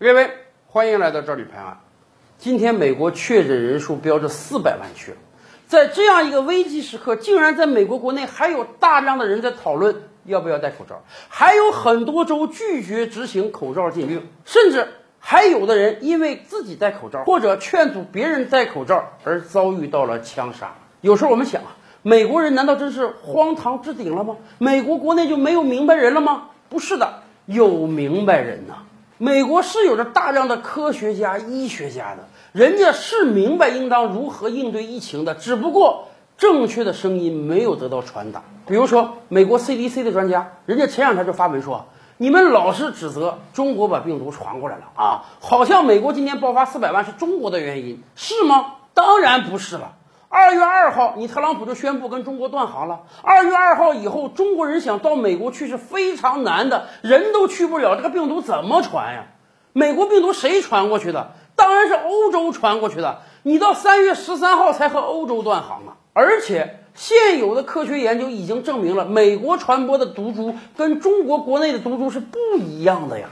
各位，欢迎来到这里拍案。今天美国确诊人数飙着四百万去了，在这样一个危机时刻，竟然在美国国内还有大量的人在讨论要不要戴口罩，还有很多州拒绝执行口罩禁令，甚至还有的人因为自己戴口罩或者劝阻别人戴口罩而遭遇到了枪杀。有时候我们想啊，美国人难道真是荒唐至顶了吗？美国国内就没有明白人了吗？不是的，有明白人呐。美国是有着大量的科学家、医学家的，人家是明白应当如何应对疫情的，只不过正确的声音没有得到传达。比如说，美国 CDC 的专家，人家前两天就发文说，你们老是指责中国把病毒传过来了啊，好像美国今年爆发四百万是中国的原因，是吗？当然不是了。二月二号，你特朗普就宣布跟中国断航了。二月二号以后，中国人想到美国去是非常难的，人都去不了，这个病毒怎么传呀？美国病毒谁传过去的？当然是欧洲传过去的。你到三月十三号才和欧洲断航啊！而且现有的科学研究已经证明了，美国传播的毒株跟中国国内的毒株是不一样的呀。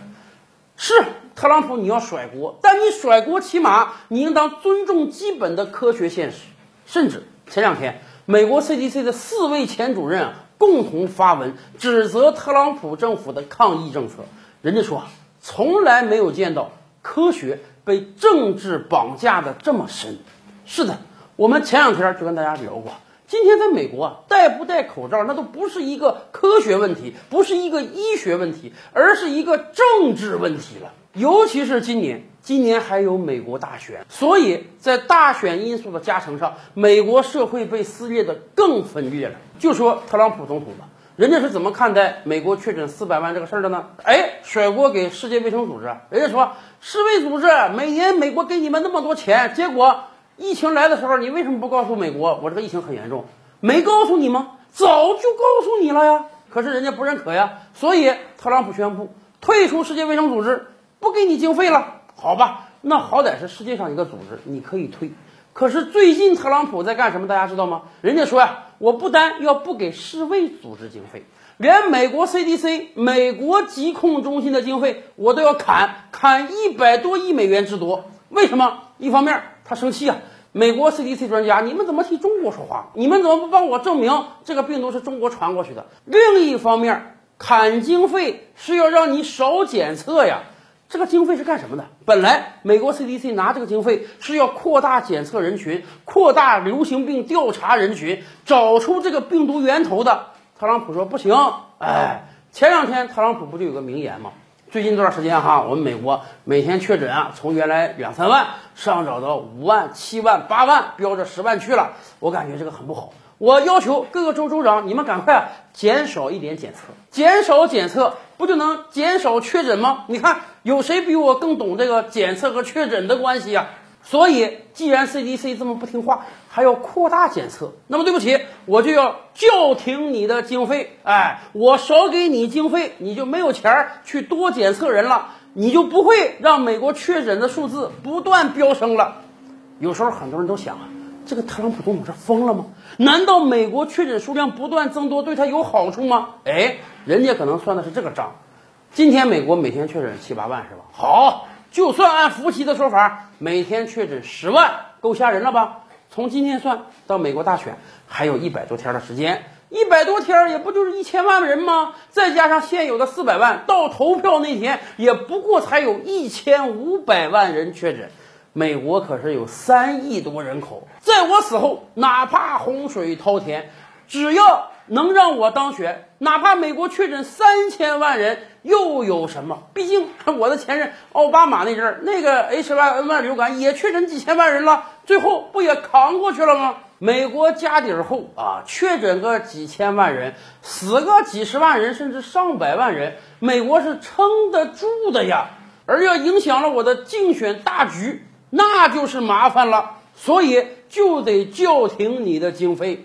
是特朗普，你要甩锅，但你甩锅起码你应当尊重基本的科学现实。甚至前两天，美国 CDC 的四位前主任啊共同发文指责特朗普政府的抗疫政策。人家说，从来没有见到科学被政治绑架的这么深。是的，我们前两天就跟大家聊过，今天在美国啊戴不戴口罩，那都不是一个科学问题，不是一个医学问题，而是一个政治问题了。尤其是今年。今年还有美国大选，所以在大选因素的加成上，美国社会被撕裂的更分裂了。就说特朗普总统吧，人家是怎么看待美国确诊四百万这个事儿的呢？哎，甩锅给世界卫生组织，人家说世卫组织每年美国给你们那么多钱，结果疫情来的时候，你为什么不告诉美国我这个疫情很严重？没告诉你吗？早就告诉你了呀。可是人家不认可呀，所以特朗普宣布退出世界卫生组织，不给你经费了。好吧，那好歹是世界上一个组织，你可以退。可是最近特朗普在干什么？大家知道吗？人家说呀，我不单要不给世卫组织经费，连美国 CDC 美国疾控中心的经费我都要砍，砍一百多亿美元之多。为什么？一方面他生气啊，美国 CDC 专家，你们怎么替中国说话？你们怎么不帮我证明这个病毒是中国传过去的？另一方面，砍经费是要让你少检测呀。这个经费是干什么的？本来美国 CDC 拿这个经费是要扩大检测人群，扩大流行病调查人群，找出这个病毒源头的。特朗普说不行，哎，前两天特朗普不就有个名言吗？最近这段时间哈，我们美国每天确诊啊，从原来两三万上涨到五万、七万、八万，飙着十万去了。我感觉这个很不好。我要求各个州州长，你们赶快减少一点检测，减少检测不就能减少确诊吗？你看有谁比我更懂这个检测和确诊的关系呀？所以，既然 CDC 这么不听话，还要扩大检测，那么对不起，我就要叫停你的经费。哎，我少给你经费，你就没有钱儿去多检测人了，你就不会让美国确诊的数字不断飙升了。有时候很多人都想啊。这个特朗普总统是疯了吗？难道美国确诊数量不断增多对他有好处吗？哎，人家可能算的是这个账。今天美国每天确诊七八万是吧？好，就算按福奇的说法，每天确诊十万，够吓人了吧？从今天算到美国大选还有一百多天的时间，一百多天也不就是一千万人吗？再加上现有的四百万，到投票那天也不过才有一千五百万人确诊。美国可是有三亿多人口，在我死后，哪怕洪水滔天，只要能让我当选，哪怕美国确诊三千万人，又有什么？毕竟我的前任奥巴马那阵儿，那个 H1N1 流感也确诊几千万人了，最后不也扛过去了吗？美国家底儿厚啊，确诊个几千万人，死个几十万人，甚至上百万人，美国是撑得住的呀。而要影响了我的竞选大局。那就是麻烦了，所以就得叫停你的经费。